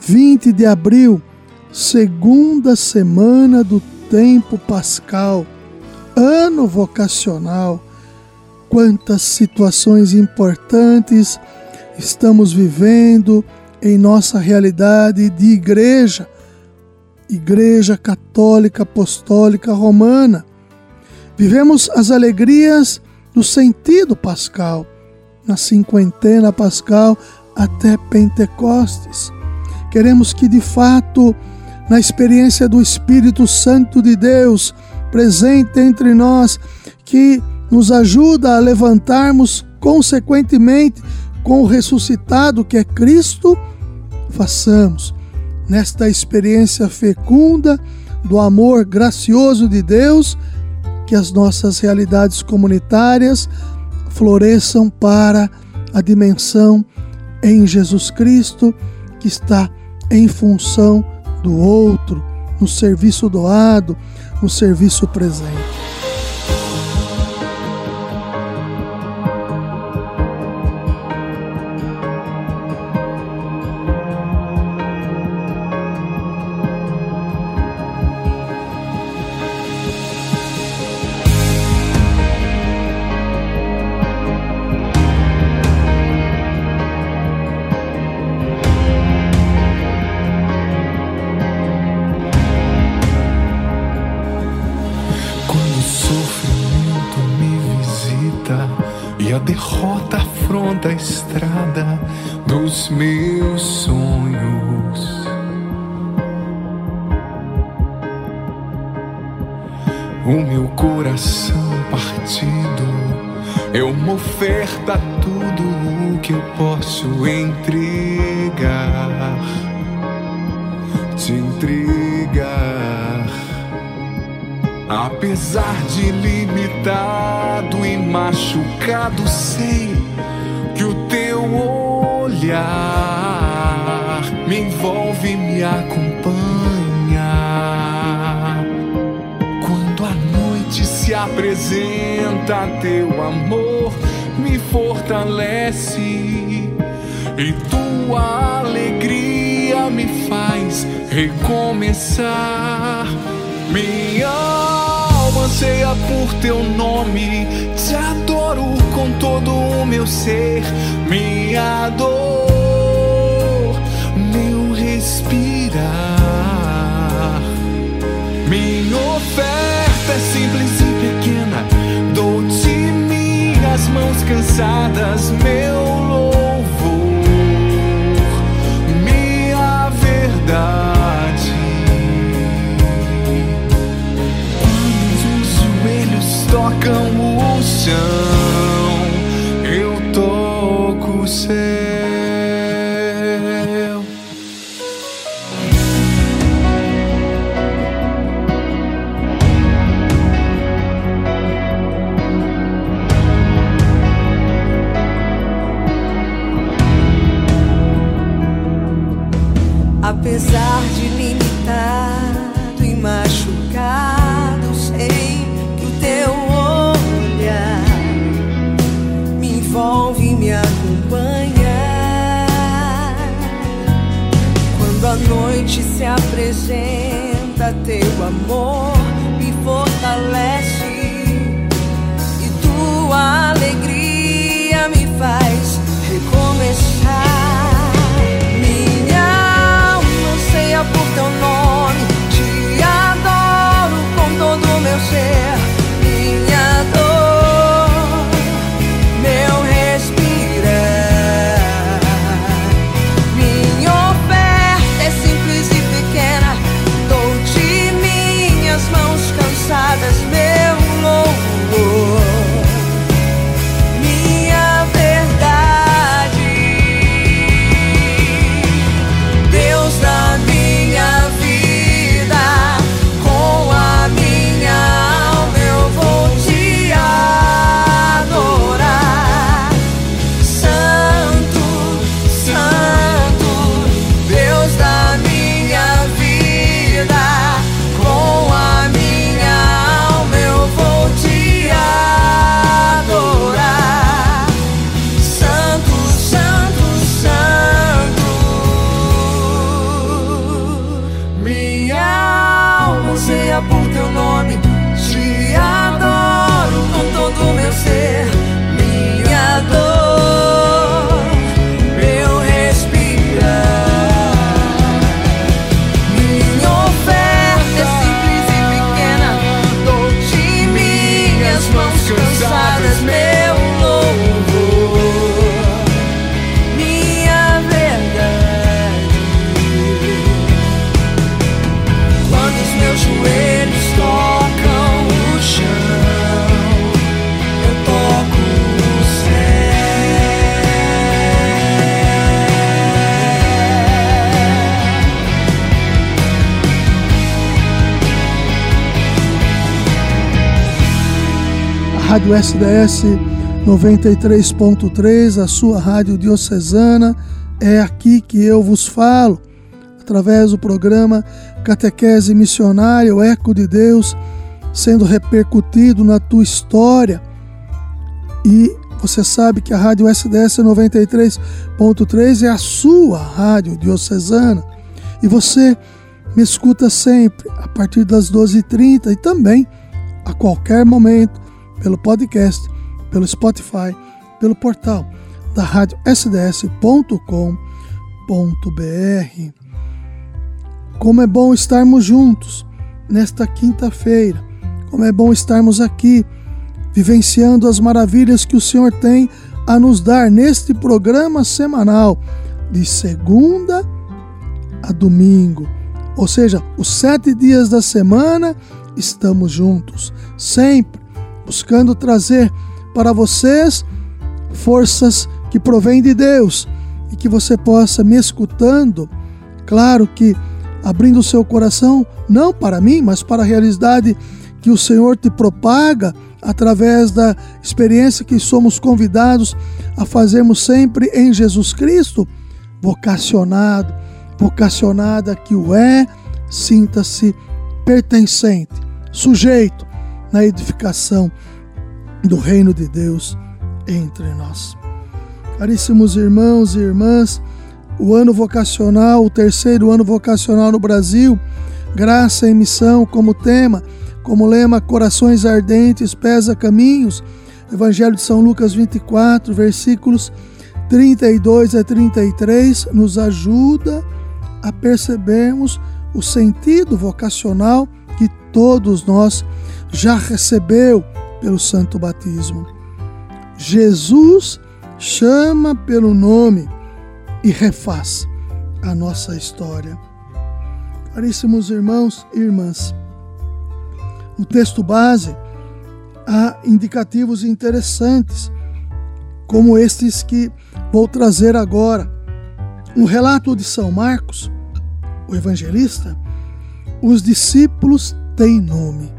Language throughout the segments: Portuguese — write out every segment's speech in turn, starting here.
20 de abril, segunda semana do tempo pascal, ano vocacional. Quantas situações importantes estamos vivendo em nossa realidade de igreja, Igreja Católica Apostólica Romana. Vivemos as alegrias do sentido pascal, na cinquentena pascal até Pentecostes. Queremos que, de fato, na experiência do Espírito Santo de Deus presente entre nós, que nos ajuda a levantarmos consequentemente com o ressuscitado que é Cristo, façamos nesta experiência fecunda do amor gracioso de Deus que as nossas realidades comunitárias floresçam para a dimensão em Jesus Cristo que está em função do outro, no serviço doado, no serviço presente. Meus sonhos. O meu coração partido é uma oferta, tudo o que eu posso entregar, te entregar. Apesar de limitado e machucado, sei que o teu olhar me envolve, me acompanha. Quando a noite se apresenta, teu amor me fortalece e tua alegria me faz recomeçar. Minha alma anseia por teu nome, te adoro com todo o meu ser, minha dor, meu respirar. Minha oferta é simples e pequena, dou-te minhas mãos cansadas, meu Rádio SDS 93.3, a sua rádio diocesana. É aqui que eu vos falo, através do programa Catequese Missionária, o Eco de Deus, sendo repercutido na tua história. E você sabe que a Rádio SDS 93.3 é a sua rádio diocesana. E você me escuta sempre a partir das 12h30 e também a qualquer momento pelo podcast, pelo Spotify, pelo portal da rádio sds.com.br. Como é bom estarmos juntos nesta quinta-feira. Como é bom estarmos aqui vivenciando as maravilhas que o Senhor tem a nos dar neste programa semanal de segunda a domingo. Ou seja, os sete dias da semana estamos juntos, sempre buscando trazer para vocês forças que provêm de Deus e que você possa me escutando, claro que abrindo o seu coração, não para mim, mas para a realidade que o Senhor te propaga através da experiência que somos convidados a fazermos sempre em Jesus Cristo, vocacionado, vocacionada que o é, sinta-se pertencente, sujeito na edificação do reino de Deus entre nós. Caríssimos irmãos e irmãs, o ano vocacional, o terceiro ano vocacional no Brasil, graça e missão como tema, como lema Corações Ardentes, Pesa Caminhos, Evangelho de São Lucas 24, versículos 32 a 33, nos ajuda a percebermos o sentido vocacional que todos nós já recebeu pelo santo batismo. Jesus chama pelo nome e refaz a nossa história. Caríssimos irmãos e irmãs, no texto base há indicativos interessantes, como estes que vou trazer agora. Um relato de São Marcos, o evangelista, os discípulos têm nome.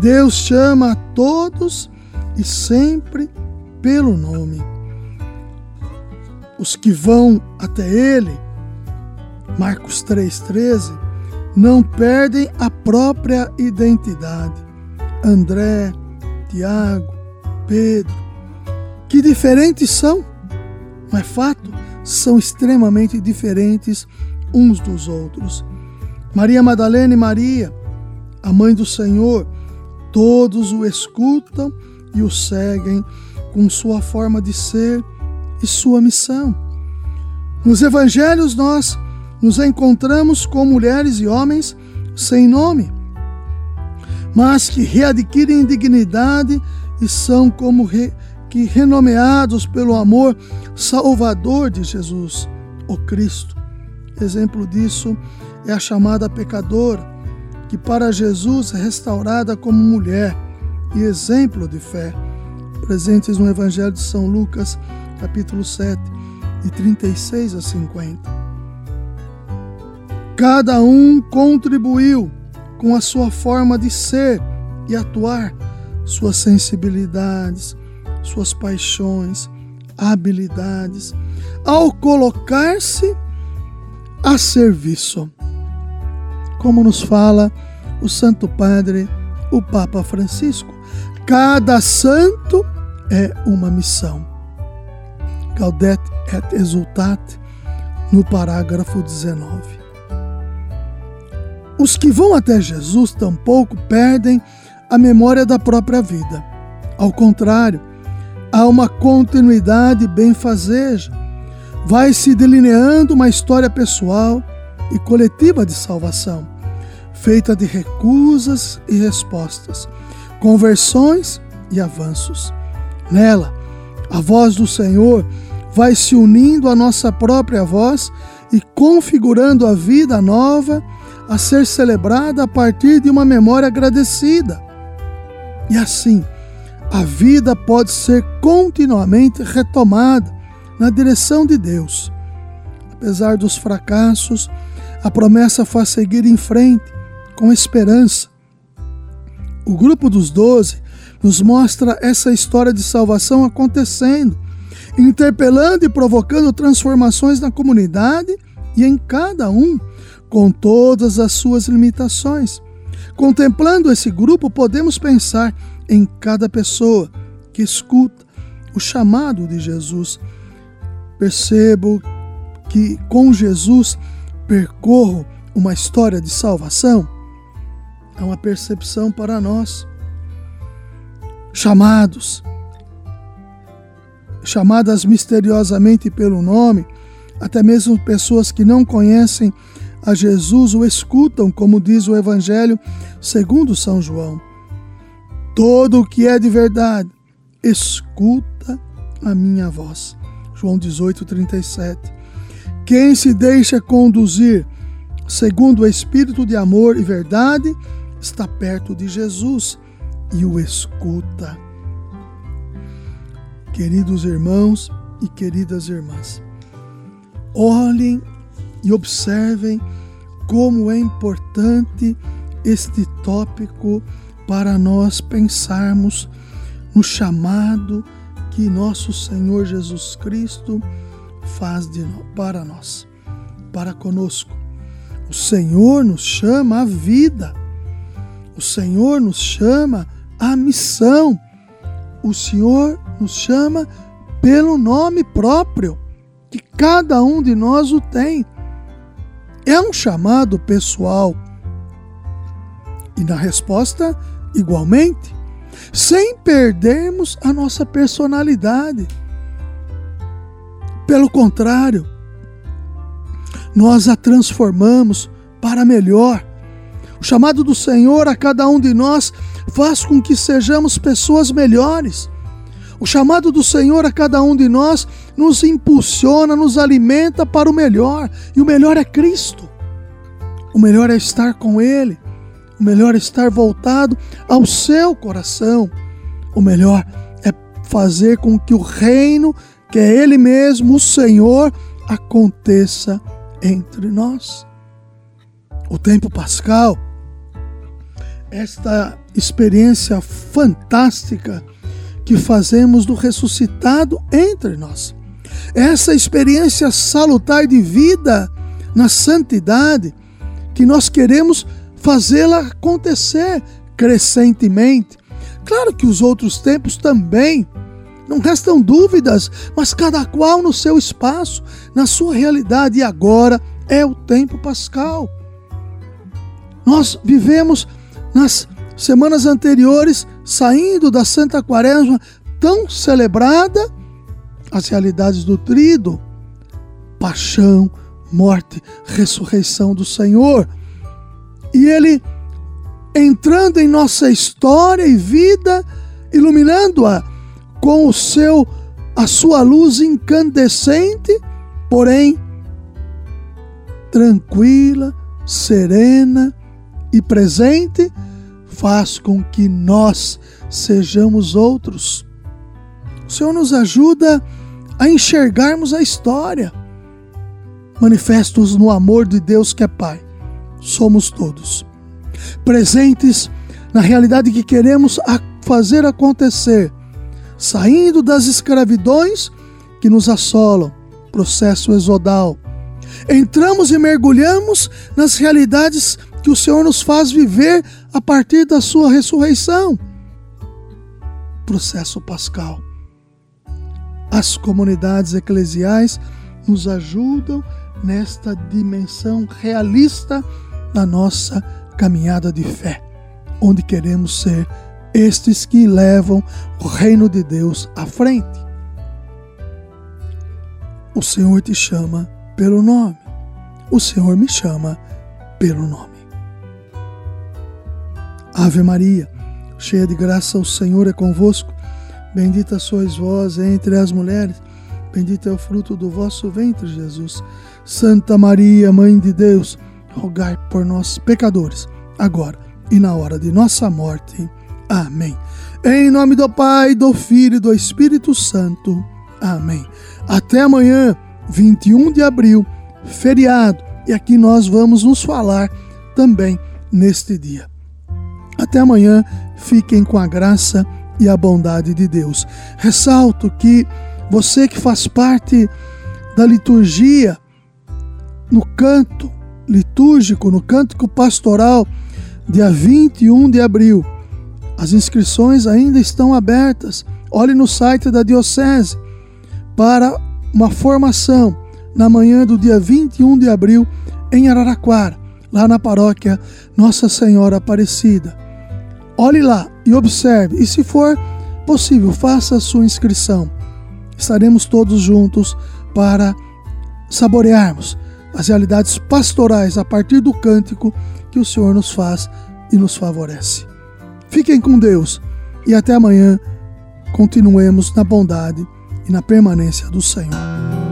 Deus chama a todos e sempre pelo nome. Os que vão até Ele, Marcos 3,13, não perdem a própria identidade. André, Tiago, Pedro, que diferentes são, não é fato? São extremamente diferentes uns dos outros. Maria Madalena e Maria, a mãe do Senhor, todos o escutam e o seguem com sua forma de ser e sua missão. Nos evangelhos nós nos encontramos com mulheres e homens sem nome, mas que readquirem dignidade e são como re, que renomeados pelo amor salvador de Jesus, o Cristo. Exemplo disso é a chamada pecadora, que para Jesus é restaurada como mulher e exemplo de fé, presentes no Evangelho de São Lucas, capítulo 7, de 36 a 50. Cada um contribuiu com a sua forma de ser e atuar, suas sensibilidades, suas paixões, habilidades, ao colocar-se a serviço. Como nos fala o Santo Padre, o Papa Francisco, cada santo é uma missão. Gaudete et exultate, no parágrafo 19. Os que vão até Jesus tampouco perdem a memória da própria vida. Ao contrário, há uma continuidade benfazeja vai se delineando uma história pessoal e coletiva de salvação, feita de recusas e respostas, conversões e avanços. Nela, a voz do Senhor vai se unindo à nossa própria voz e configurando a vida nova a ser celebrada a partir de uma memória agradecida. E assim, a vida pode ser continuamente retomada na direção de Deus. Apesar dos fracassos, a promessa faz seguir em frente com esperança. O grupo dos doze nos mostra essa história de salvação acontecendo, interpelando e provocando transformações na comunidade e em cada um, com todas as suas limitações. Contemplando esse grupo, podemos pensar em cada pessoa que escuta o chamado de Jesus. Percebo que com Jesus percorro uma história de salvação. É uma percepção para nós. Chamados, chamadas misteriosamente pelo nome, até mesmo pessoas que não conhecem a Jesus o escutam, como diz o Evangelho segundo São João. Todo o que é de verdade, escuta a minha voz. João 18, 37. Quem se deixa conduzir segundo o Espírito de amor e verdade está perto de Jesus e o escuta. Queridos irmãos e queridas irmãs, olhem e observem como é importante este tópico para nós pensarmos no chamado que nosso Senhor Jesus Cristo faz de, para nós, para conosco. O Senhor nos chama à vida, o Senhor nos chama à missão, o Senhor nos chama pelo nome próprio, que cada um de nós o tem. É um chamado pessoal. E na resposta, igualmente, sem perdermos a nossa personalidade. Pelo contrário, nós a transformamos para melhor. O chamado do Senhor a cada um de nós faz com que sejamos pessoas melhores. O chamado do Senhor a cada um de nós nos impulsiona, nos alimenta para o melhor, e o melhor é Cristo. O melhor é estar com Ele, o melhor é estar voltado ao seu coração, o melhor é fazer com que o reino, que é Ele mesmo, o Senhor, aconteça entre nós. O tempo pascal, esta experiência fantástica que fazemos do ressuscitado entre nós. Essa experiência salutar de vida na santidade que nós queremos fazê-la acontecer crescentemente. Claro que os outros tempos também, não restam dúvidas, mas cada qual no seu espaço, na sua realidade, e agora é o tempo pascal. Nós vivemos nas semanas anteriores, saindo da Santa Quaresma, tão celebrada, as realidades do trido, paixão, morte, ressurreição do Senhor. E Ele entrando em nossa história e vida, iluminando-a com o seu a sua luz incandescente, porém tranquila, serena e presente, faz com que nós sejamos outros. O Senhor nos ajuda a enxergarmos a história, manifestos no amor de Deus que é Pai. Somos todos presentes na realidade que queremos fazer acontecer, saindo das escravidões que nos assolam, processo exodal. Entramos e mergulhamos nas realidades que o Senhor nos faz viver a partir da sua ressurreição. Processo pascal. As comunidades eclesiais nos ajudam nesta dimensão realista da nossa caminhada de fé, onde queremos ser estes que levam o reino de Deus à frente. O Senhor te chama pelo nome. O Senhor me chama pelo nome. Ave Maria, cheia de graça, o Senhor é convosco. Bendita sois vós entre as mulheres, bendito é o fruto do vosso ventre, Jesus. Santa Maria, Mãe de Deus, rogai por nós, pecadores, agora e na hora de nossa morte. Amém. Em nome do Pai, do Filho e do Espírito Santo. Amém. Até amanhã, 21 de abril, feriado, e aqui nós vamos nos falar também neste dia. Até amanhã, fiquem com a graça e a bondade de Deus. Ressalto que você que faz parte da liturgia, no canto litúrgico, no cântico pastoral, dia 21 de abril, as inscrições ainda estão abertas. Olhe no site da Diocese para uma formação na manhã do dia 21 de abril em Araraquara, lá na paróquia Nossa Senhora Aparecida. Olhe lá e observe, e se for possível, faça sua inscrição. Estaremos todos juntos para saborearmos as realidades pastorais a partir do cântico que o Senhor nos faz e nos favorece. Fiquem com Deus e até amanhã continuemos na bondade e na permanência do Senhor.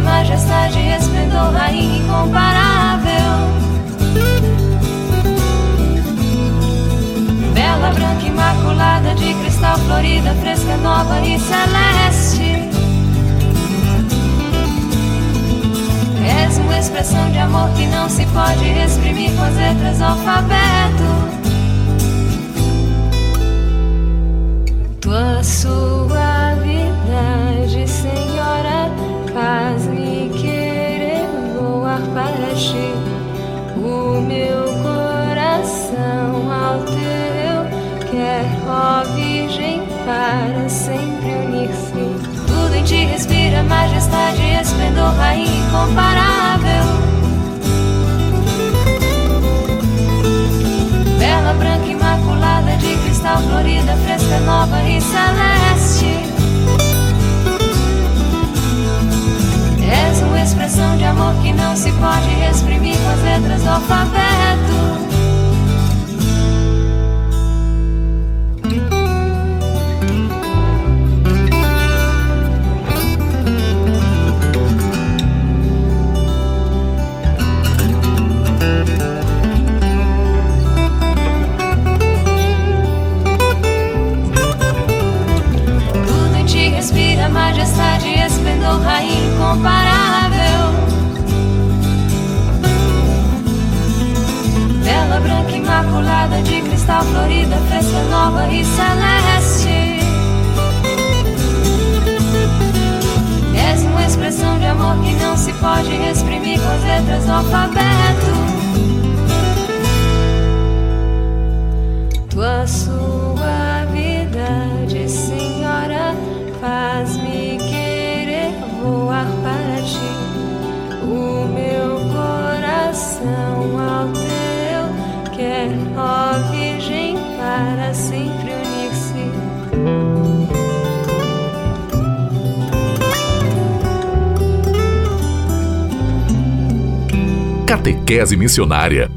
Majestade, esplendor, rainha incomparável. Bela, branca, imaculada, de cristal florida, fresca, nova e celeste. És uma expressão de amor que não se pode exprimir com as letras alfabeto. Tua suavidade, as Catequese Missionária